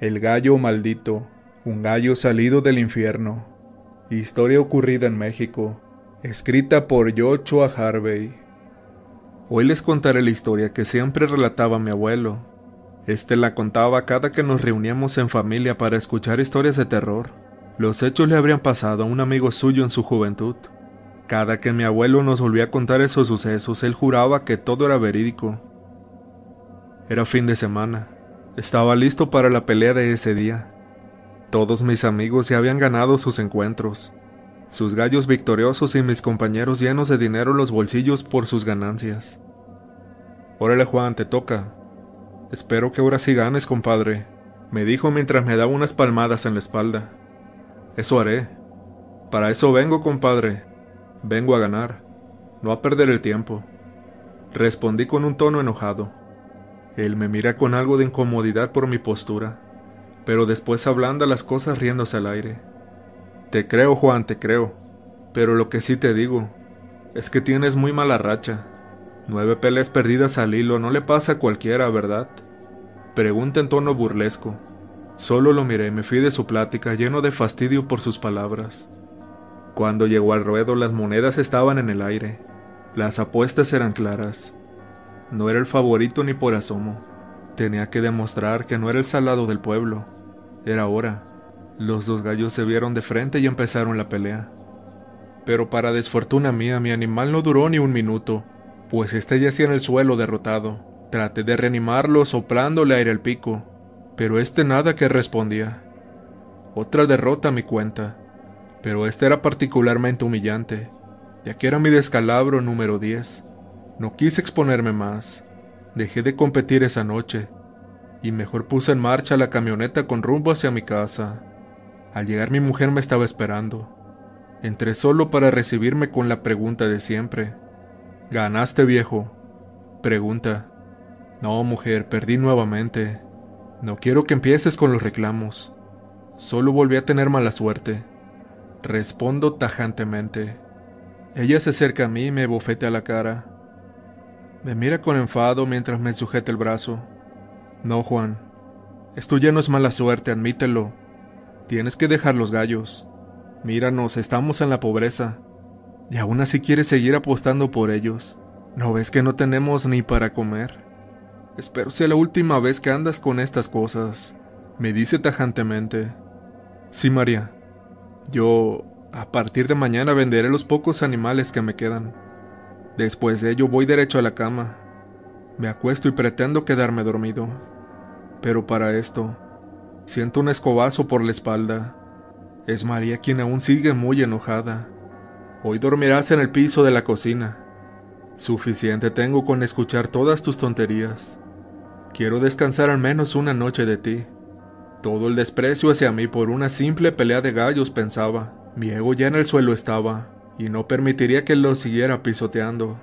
El gallo maldito, un gallo salido del infierno. Historia ocurrida en México, escrita por Joshua Harvey. Hoy les contaré la historia que siempre relataba mi abuelo. Este la contaba cada que nos reuníamos en familia para escuchar historias de terror. Los hechos le habrían pasado a un amigo suyo en su juventud. Cada que mi abuelo nos volvía a contar esos sucesos, él juraba que todo era verídico. Era fin de semana. Estaba listo para la pelea de ese día. Todos mis amigos ya habían ganado sus encuentros, sus gallos victoriosos y mis compañeros llenos de dinero en los bolsillos por sus ganancias. Órale Juan, te toca. Espero que ahora sí ganes, compadre, me dijo mientras me daba unas palmadas en la espalda. Eso haré. Para eso vengo, compadre. Vengo a ganar, no a perder el tiempo. Respondí con un tono enojado. Él me mira con algo de incomodidad por mi postura, pero después ablanda las cosas riéndose al aire. Te creo, Juan, te creo, pero lo que sí te digo es que tienes muy mala racha. Nueve peleas perdidas al hilo no le pasa a cualquiera, ¿verdad? Pregunta en tono burlesco. Solo lo miré me fui de su plática lleno de fastidio por sus palabras. Cuando llegó al ruedo las monedas estaban en el aire. Las apuestas eran claras. No era el favorito ni por asomo. Tenía que demostrar que no era el salado del pueblo. Era hora. Los dos gallos se vieron de frente y empezaron la pelea. Pero para desfortuna mía, mi animal no duró ni un minuto, pues este yacía en el suelo derrotado. Traté de reanimarlo soplándole aire al pico, pero este nada que respondía. Otra derrota a mi cuenta, pero esta era particularmente humillante, ya que era mi descalabro número 10. No quise exponerme más. Dejé de competir esa noche y mejor puse en marcha la camioneta con rumbo hacia mi casa. Al llegar mi mujer me estaba esperando. Entré solo para recibirme con la pregunta de siempre. ¿Ganaste viejo? Pregunta. No, mujer, perdí nuevamente. No quiero que empieces con los reclamos. Solo volví a tener mala suerte. Respondo tajantemente. Ella se acerca a mí y me bofetea la cara. Me mira con enfado mientras me sujeta el brazo. No, Juan. Esto ya no es mala suerte, admítelo. Tienes que dejar los gallos. Míranos, estamos en la pobreza. Y aún así quieres seguir apostando por ellos. ¿No ves que no tenemos ni para comer? Espero sea la última vez que andas con estas cosas. Me dice tajantemente. Sí, María. Yo, a partir de mañana, venderé los pocos animales que me quedan. Después de ello voy derecho a la cama. Me acuesto y pretendo quedarme dormido. Pero para esto, siento un escobazo por la espalda. Es María quien aún sigue muy enojada. Hoy dormirás en el piso de la cocina. Suficiente tengo con escuchar todas tus tonterías. Quiero descansar al menos una noche de ti. Todo el desprecio hacia mí por una simple pelea de gallos pensaba. Mi ego ya en el suelo estaba y no permitiría que lo siguiera pisoteando.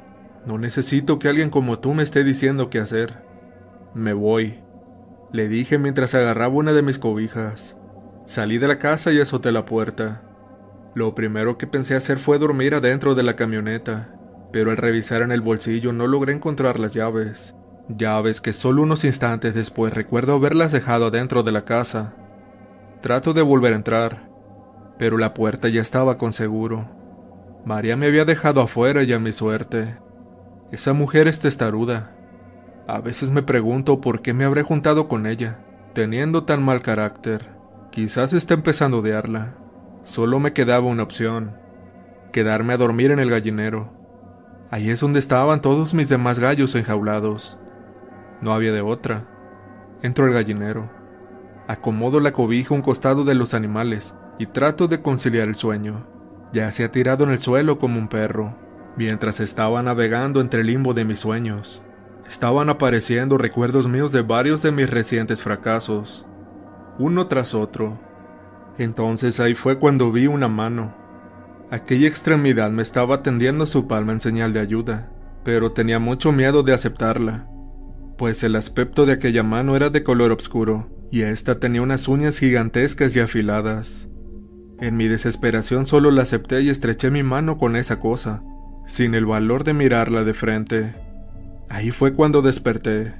No necesito que alguien como tú me esté diciendo qué hacer. Me voy, le dije mientras agarraba una de mis cobijas. Salí de la casa y azoté la puerta. Lo primero que pensé hacer fue dormir adentro de la camioneta, pero al revisar en el bolsillo no logré encontrar las llaves. Llaves que solo unos instantes después recuerdo haberlas dejado adentro de la casa. Trato de volver a entrar, pero la puerta ya estaba con seguro. María me había dejado afuera y a mi suerte. Esa mujer es testaruda. A veces me pregunto por qué me habré juntado con ella, teniendo tan mal carácter. Quizás está empezando a odiarla. Solo me quedaba una opción, quedarme a dormir en el gallinero. Ahí es donde estaban todos mis demás gallos enjaulados. No había de otra. Entro al gallinero. Acomodo la cobija a un costado de los animales y trato de conciliar el sueño. Ya se ha tirado en el suelo como un perro, mientras estaba navegando entre el limbo de mis sueños. Estaban apareciendo recuerdos míos de varios de mis recientes fracasos, uno tras otro. Entonces ahí fue cuando vi una mano. Aquella extremidad me estaba tendiendo su palma en señal de ayuda, pero tenía mucho miedo de aceptarla, pues el aspecto de aquella mano era de color oscuro, y ésta tenía unas uñas gigantescas y afiladas. En mi desesperación solo la acepté y estreché mi mano con esa cosa, sin el valor de mirarla de frente. Ahí fue cuando desperté.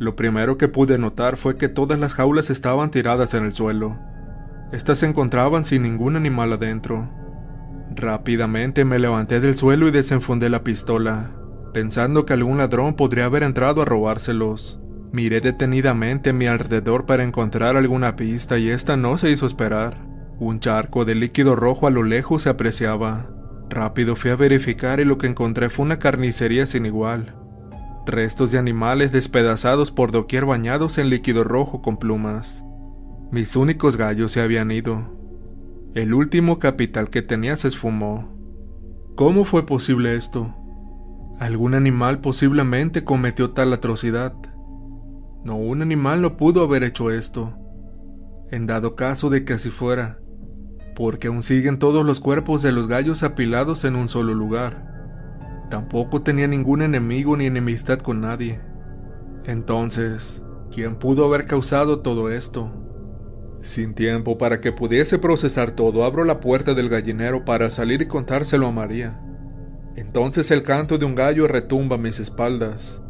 Lo primero que pude notar fue que todas las jaulas estaban tiradas en el suelo. Estas se encontraban sin ningún animal adentro. Rápidamente me levanté del suelo y desenfundé la pistola, pensando que algún ladrón podría haber entrado a robárselos. Miré detenidamente a mi alrededor para encontrar alguna pista y esta no se hizo esperar. Un charco de líquido rojo a lo lejos se apreciaba. Rápido fui a verificar y lo que encontré fue una carnicería sin igual. Restos de animales despedazados por doquier bañados en líquido rojo con plumas. Mis únicos gallos se habían ido. El último capital que tenía se esfumó. ¿Cómo fue posible esto? Algún animal posiblemente cometió tal atrocidad. No, un animal no pudo haber hecho esto. En dado caso de que así fuera, porque aún siguen todos los cuerpos de los gallos apilados en un solo lugar. Tampoco tenía ningún enemigo ni enemistad con nadie. Entonces, ¿quién pudo haber causado todo esto? Sin tiempo para que pudiese procesar todo, abro la puerta del gallinero para salir y contárselo a María. Entonces el canto de un gallo retumba a mis espaldas.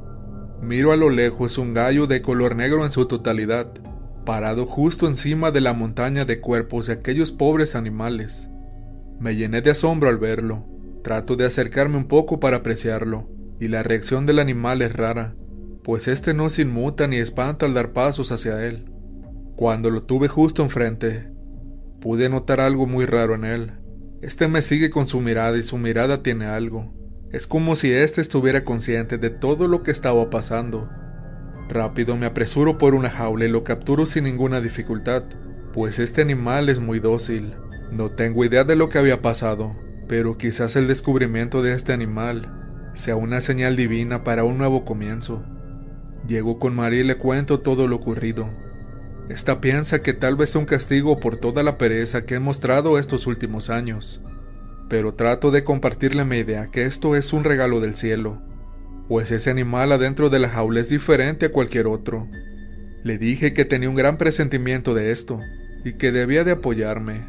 Miro a lo lejos un gallo de color negro en su totalidad, parado justo encima de la montaña de cuerpos de aquellos pobres animales. Me llené de asombro al verlo. Trato de acercarme un poco para apreciarlo, y la reacción del animal es rara, pues este no se inmuta ni espanta al dar pasos hacia él. Cuando lo tuve justo enfrente, pude notar algo muy raro en él. Este me sigue con su mirada y su mirada tiene algo. Es como si éste estuviera consciente de todo lo que estaba pasando. Rápido me apresuro por una jaula y lo capturo sin ninguna dificultad, pues este animal es muy dócil. No tengo idea de lo que había pasado, pero quizás el descubrimiento de este animal sea una señal divina para un nuevo comienzo. Llego con María y le cuento todo lo ocurrido. Esta piensa que tal vez sea un castigo por toda la pereza que he mostrado estos últimos años pero trato de compartirle mi idea que esto es un regalo del cielo, pues ese animal adentro de la jaula es diferente a cualquier otro. Le dije que tenía un gran presentimiento de esto y que debía de apoyarme.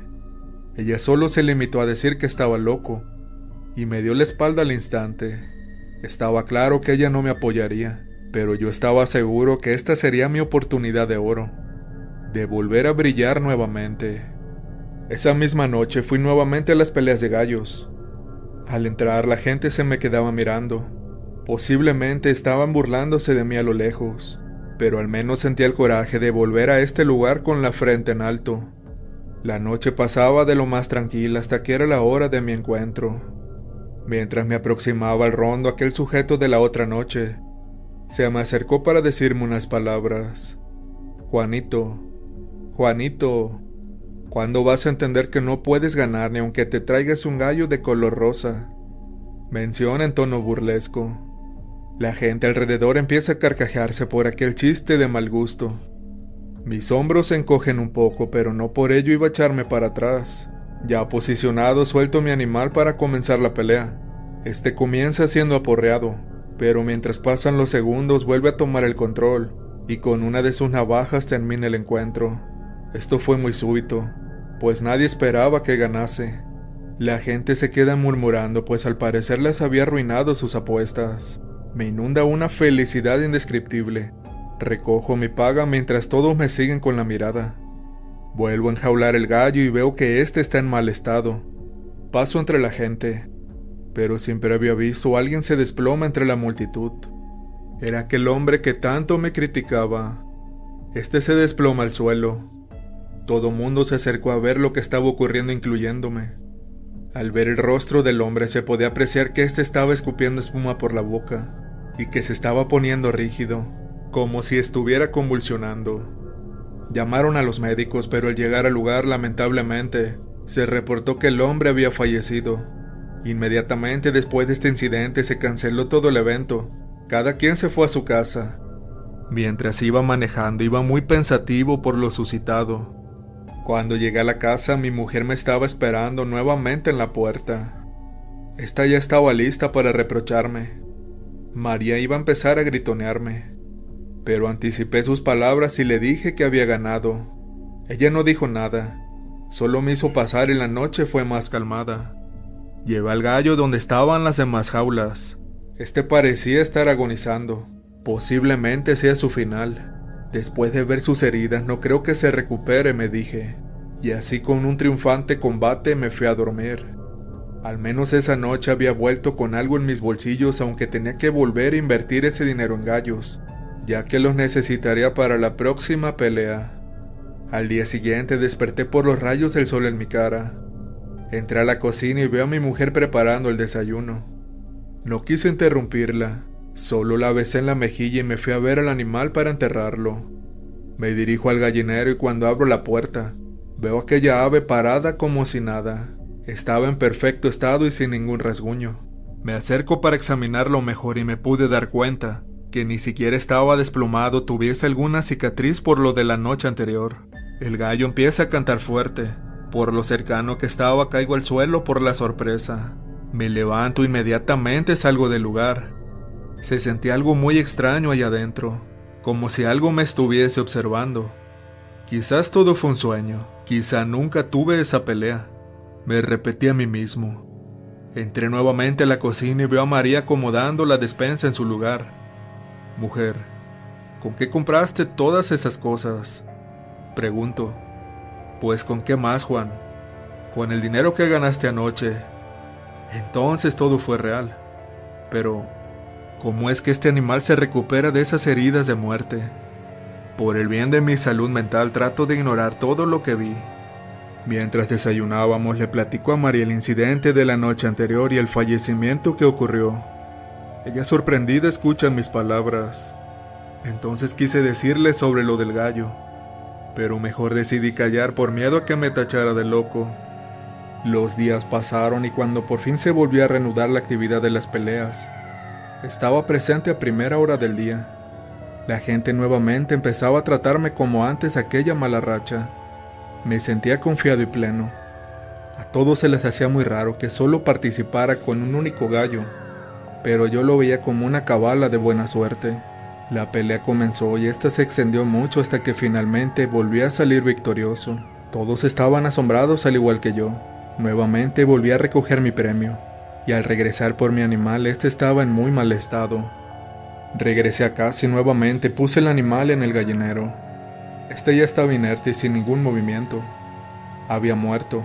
Ella solo se limitó a decir que estaba loco y me dio la espalda al instante. Estaba claro que ella no me apoyaría, pero yo estaba seguro que esta sería mi oportunidad de oro, de volver a brillar nuevamente. Esa misma noche fui nuevamente a las peleas de gallos. Al entrar la gente se me quedaba mirando. Posiblemente estaban burlándose de mí a lo lejos, pero al menos sentía el coraje de volver a este lugar con la frente en alto. La noche pasaba de lo más tranquila hasta que era la hora de mi encuentro. Mientras me aproximaba al rondo aquel sujeto de la otra noche, se me acercó para decirme unas palabras. Juanito, Juanito, ¿Cuándo vas a entender que no puedes ganar ni aunque te traigas un gallo de color rosa? Menciona en tono burlesco. La gente alrededor empieza a carcajearse por aquel chiste de mal gusto. Mis hombros se encogen un poco, pero no por ello iba a echarme para atrás. Ya posicionado, suelto mi animal para comenzar la pelea. Este comienza siendo aporreado, pero mientras pasan los segundos vuelve a tomar el control, y con una de sus navajas termina el encuentro. Esto fue muy súbito, pues nadie esperaba que ganase. La gente se queda murmurando, pues al parecer les había arruinado sus apuestas. Me inunda una felicidad indescriptible. Recojo mi paga mientras todos me siguen con la mirada. Vuelvo a enjaular el gallo y veo que éste está en mal estado. Paso entre la gente, pero siempre había visto a alguien se desploma entre la multitud. Era aquel hombre que tanto me criticaba. Este se desploma al suelo, todo mundo se acercó a ver lo que estaba ocurriendo incluyéndome. Al ver el rostro del hombre se podía apreciar que éste estaba escupiendo espuma por la boca y que se estaba poniendo rígido, como si estuviera convulsionando. Llamaron a los médicos, pero al llegar al lugar, lamentablemente, se reportó que el hombre había fallecido. Inmediatamente después de este incidente se canceló todo el evento. Cada quien se fue a su casa. Mientras iba manejando, iba muy pensativo por lo suscitado. Cuando llegué a la casa, mi mujer me estaba esperando nuevamente en la puerta. Esta ya estaba lista para reprocharme. María iba a empezar a gritonearme, pero anticipé sus palabras y le dije que había ganado. Ella no dijo nada, solo me hizo pasar y la noche fue más calmada. Llevé al gallo donde estaban las demás jaulas. Este parecía estar agonizando. Posiblemente sea su final. Después de ver sus heridas, no creo que se recupere, me dije. Y así con un triunfante combate me fui a dormir. Al menos esa noche había vuelto con algo en mis bolsillos, aunque tenía que volver a invertir ese dinero en gallos, ya que los necesitaría para la próxima pelea. Al día siguiente desperté por los rayos del sol en mi cara. Entré a la cocina y veo a mi mujer preparando el desayuno. No quise interrumpirla, solo la besé en la mejilla y me fui a ver al animal para enterrarlo. Me dirijo al gallinero y cuando abro la puerta, veo aquella ave parada como si nada. Estaba en perfecto estado y sin ningún rasguño. Me acerco para examinarlo mejor y me pude dar cuenta que ni siquiera estaba desplumado, tuviese alguna cicatriz por lo de la noche anterior. El gallo empieza a cantar fuerte. Por lo cercano que estaba caigo al suelo por la sorpresa. Me levanto inmediatamente salgo del lugar. Se sentía algo muy extraño allá adentro, como si algo me estuviese observando. Quizás todo fue un sueño, quizá nunca tuve esa pelea. Me repetí a mí mismo. Entré nuevamente a la cocina y veo a María acomodando la despensa en su lugar. Mujer, ¿con qué compraste todas esas cosas? Pregunto. Pues con qué más, Juan? Con el dinero que ganaste anoche. Entonces todo fue real. Pero, ¿cómo es que este animal se recupera de esas heridas de muerte? Por el bien de mi salud mental trato de ignorar todo lo que vi. Mientras desayunábamos le platicó a María el incidente de la noche anterior y el fallecimiento que ocurrió. Ella sorprendida escucha mis palabras. Entonces quise decirle sobre lo del gallo, pero mejor decidí callar por miedo a que me tachara de loco. Los días pasaron y cuando por fin se volvió a reanudar la actividad de las peleas, estaba presente a primera hora del día. La gente nuevamente empezaba a tratarme como antes aquella mala racha. Me sentía confiado y pleno. A todos se les hacía muy raro que solo participara con un único gallo, pero yo lo veía como una cabala de buena suerte. La pelea comenzó y esta se extendió mucho hasta que finalmente volví a salir victorioso. Todos estaban asombrados al igual que yo. Nuevamente volví a recoger mi premio, y al regresar por mi animal este estaba en muy mal estado. Regresé a casa y nuevamente puse el animal en el gallinero. Este ya estaba inerte y sin ningún movimiento. Había muerto.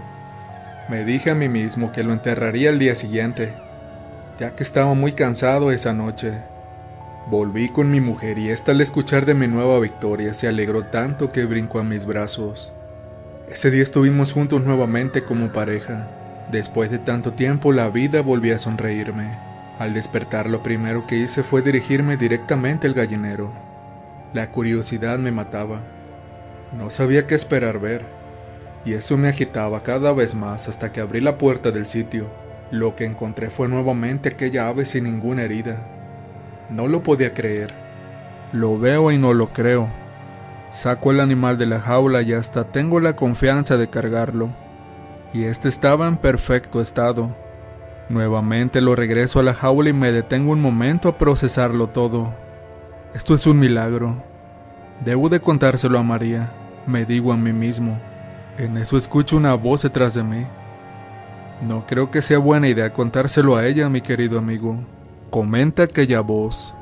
Me dije a mí mismo que lo enterraría el día siguiente, ya que estaba muy cansado esa noche. Volví con mi mujer y ésta al escuchar de mi nueva victoria se alegró tanto que brincó a mis brazos. Ese día estuvimos juntos nuevamente como pareja. Después de tanto tiempo la vida volvió a sonreírme. Al despertar lo primero que hice fue dirigirme directamente al gallinero. La curiosidad me mataba. No sabía qué esperar ver, y eso me agitaba cada vez más hasta que abrí la puerta del sitio. Lo que encontré fue nuevamente aquella ave sin ninguna herida. No lo podía creer. Lo veo y no lo creo. Saco el animal de la jaula y hasta tengo la confianza de cargarlo. Y este estaba en perfecto estado. Nuevamente lo regreso a la jaula y me detengo un momento a procesarlo todo. Esto es un milagro. Debo de contárselo a María, me digo a mí mismo. En eso escucho una voz detrás de mí. No creo que sea buena idea contárselo a ella, mi querido amigo. Comenta aquella voz.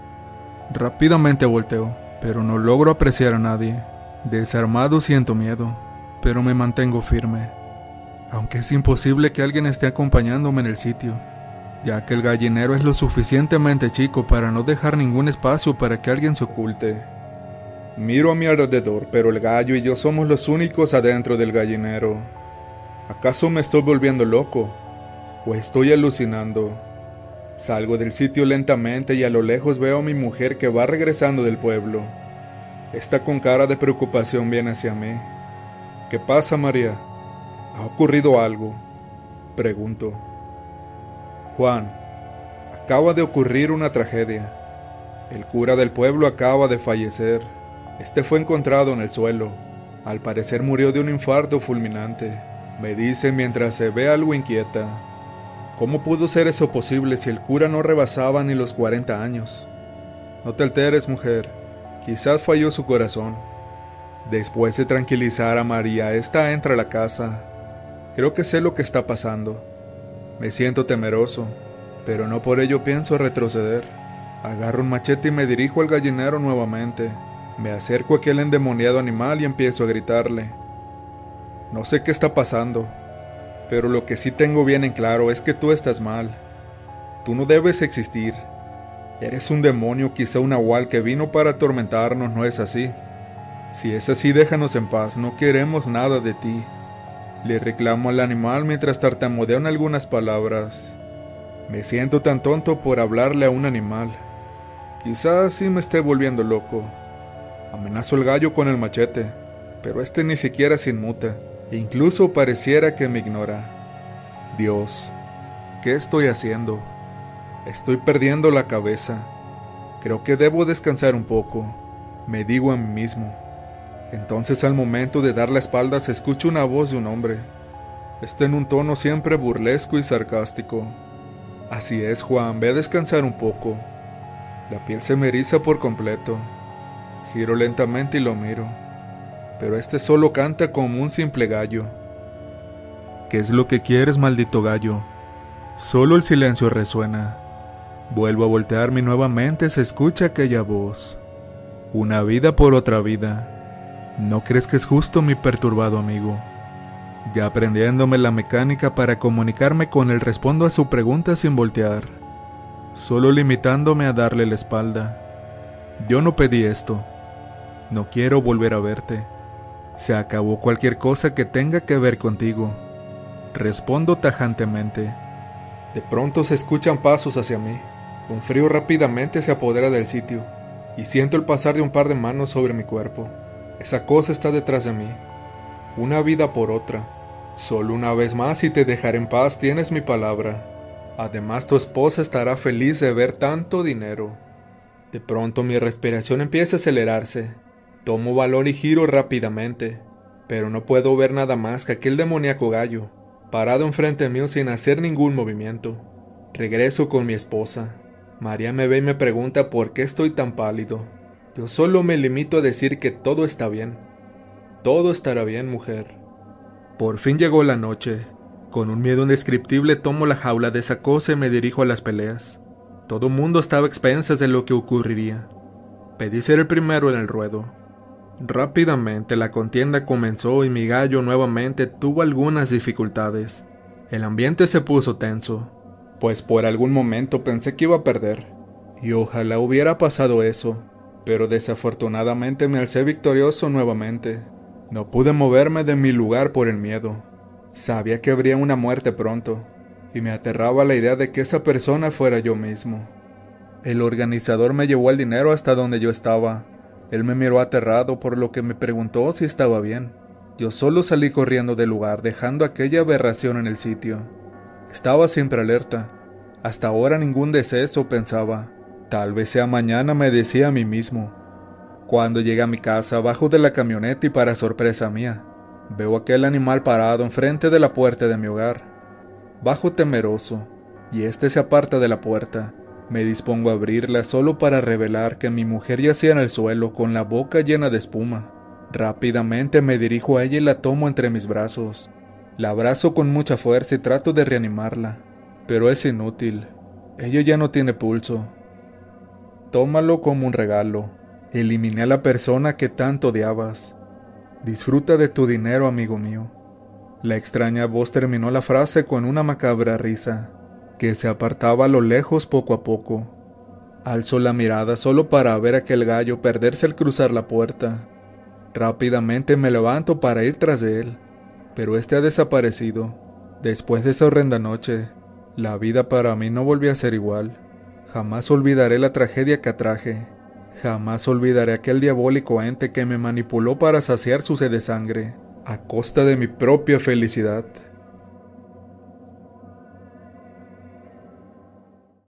Rápidamente volteo, pero no logro apreciar a nadie. Desarmado siento miedo, pero me mantengo firme. Aunque es imposible que alguien esté acompañándome en el sitio, ya que el gallinero es lo suficientemente chico para no dejar ningún espacio para que alguien se oculte. Miro a mi alrededor, pero el gallo y yo somos los únicos adentro del gallinero. ¿Acaso me estoy volviendo loco? ¿O estoy alucinando? Salgo del sitio lentamente y a lo lejos veo a mi mujer que va regresando del pueblo. Está con cara de preocupación bien hacia mí. ¿Qué pasa, María? ¿Ha ocurrido algo? Pregunto. Juan, acaba de ocurrir una tragedia. El cura del pueblo acaba de fallecer. Este fue encontrado en el suelo. Al parecer murió de un infarto fulminante. Me dice mientras se ve algo inquieta. ¿Cómo pudo ser eso posible si el cura no rebasaba ni los 40 años? No te alteres, mujer. Quizás falló su corazón. Después de tranquilizar a María, esta entra a la casa. Creo que sé lo que está pasando. Me siento temeroso, pero no por ello pienso retroceder. Agarro un machete y me dirijo al gallinero nuevamente. Me acerco a aquel endemoniado animal y empiezo a gritarle. No sé qué está pasando, pero lo que sí tengo bien en claro es que tú estás mal. Tú no debes existir. Eres un demonio, quizá un nahual que vino para atormentarnos, ¿no es así? Si es así, déjanos en paz, no queremos nada de ti. Le reclamo al animal mientras tartamudeo algunas palabras. Me siento tan tonto por hablarle a un animal. Quizás sí me esté volviendo loco. Amenazo al gallo con el machete, pero este ni siquiera se inmuta, e incluso pareciera que me ignora. Dios, ¿qué estoy haciendo? Estoy perdiendo la cabeza. Creo que debo descansar un poco, me digo a mí mismo. Entonces al momento de dar la espalda se escucha una voz de un hombre. Está en un tono siempre burlesco y sarcástico. Así es, Juan, ve a descansar un poco. La piel se me eriza por completo. Giro lentamente y lo miro. Pero este solo canta como un simple gallo. ¿Qué es lo que quieres, maldito gallo? Solo el silencio resuena. Vuelvo a voltearme y nuevamente se escucha aquella voz. Una vida por otra vida. ¿No crees que es justo mi perturbado amigo? Ya aprendiéndome la mecánica para comunicarme con él respondo a su pregunta sin voltear solo limitándome a darle la espalda. Yo no pedí esto. No quiero volver a verte. Se acabó cualquier cosa que tenga que ver contigo. Respondo tajantemente. De pronto se escuchan pasos hacia mí. Un frío rápidamente se apodera del sitio y siento el pasar de un par de manos sobre mi cuerpo. Esa cosa está detrás de mí. Una vida por otra. Solo una vez más y te dejaré en paz, tienes mi palabra. Además, tu esposa estará feliz de ver tanto dinero. De pronto mi respiración empieza a acelerarse. Tomo valor y giro rápidamente, pero no puedo ver nada más que aquel demoníaco gallo, parado enfrente mío sin hacer ningún movimiento. Regreso con mi esposa. María me ve y me pregunta por qué estoy tan pálido. Yo solo me limito a decir que todo está bien. Todo estará bien, mujer. Por fin llegó la noche, con un miedo indescriptible tomo la jaula de esa cosa y me dirijo a las peleas. Todo mundo estaba a expensas de lo que ocurriría. Pedí ser el primero en el ruedo. Rápidamente la contienda comenzó y mi gallo nuevamente tuvo algunas dificultades. El ambiente se puso tenso, pues por algún momento pensé que iba a perder. Y ojalá hubiera pasado eso, pero desafortunadamente me alcé victorioso nuevamente. No pude moverme de mi lugar por el miedo. Sabía que habría una muerte pronto, y me aterraba la idea de que esa persona fuera yo mismo. El organizador me llevó el dinero hasta donde yo estaba. Él me miró aterrado por lo que me preguntó si estaba bien. Yo solo salí corriendo del lugar, dejando aquella aberración en el sitio. Estaba siempre alerta. Hasta ahora ningún deceso pensaba. Tal vez sea mañana, me decía a mí mismo. Cuando llegué a mi casa, bajo de la camioneta y para sorpresa mía, Veo aquel animal parado enfrente de la puerta de mi hogar. Bajo temeroso, y este se aparta de la puerta. Me dispongo a abrirla solo para revelar que mi mujer yacía en el suelo con la boca llena de espuma. Rápidamente me dirijo a ella y la tomo entre mis brazos. La abrazo con mucha fuerza y trato de reanimarla, pero es inútil. Ella ya no tiene pulso. Tómalo como un regalo. Eliminé a la persona que tanto odiabas. Disfruta de tu dinero, amigo mío. La extraña voz terminó la frase con una macabra risa, que se apartaba a lo lejos poco a poco. Alzó la mirada solo para ver aquel gallo perderse al cruzar la puerta. Rápidamente me levanto para ir tras de él, pero este ha desaparecido. Después de esa horrenda noche, la vida para mí no volvió a ser igual. Jamás olvidaré la tragedia que atraje Jamás olvidaré aquel diabólico ente que me manipuló para saciar su sed de sangre, a costa de mi propia felicidad.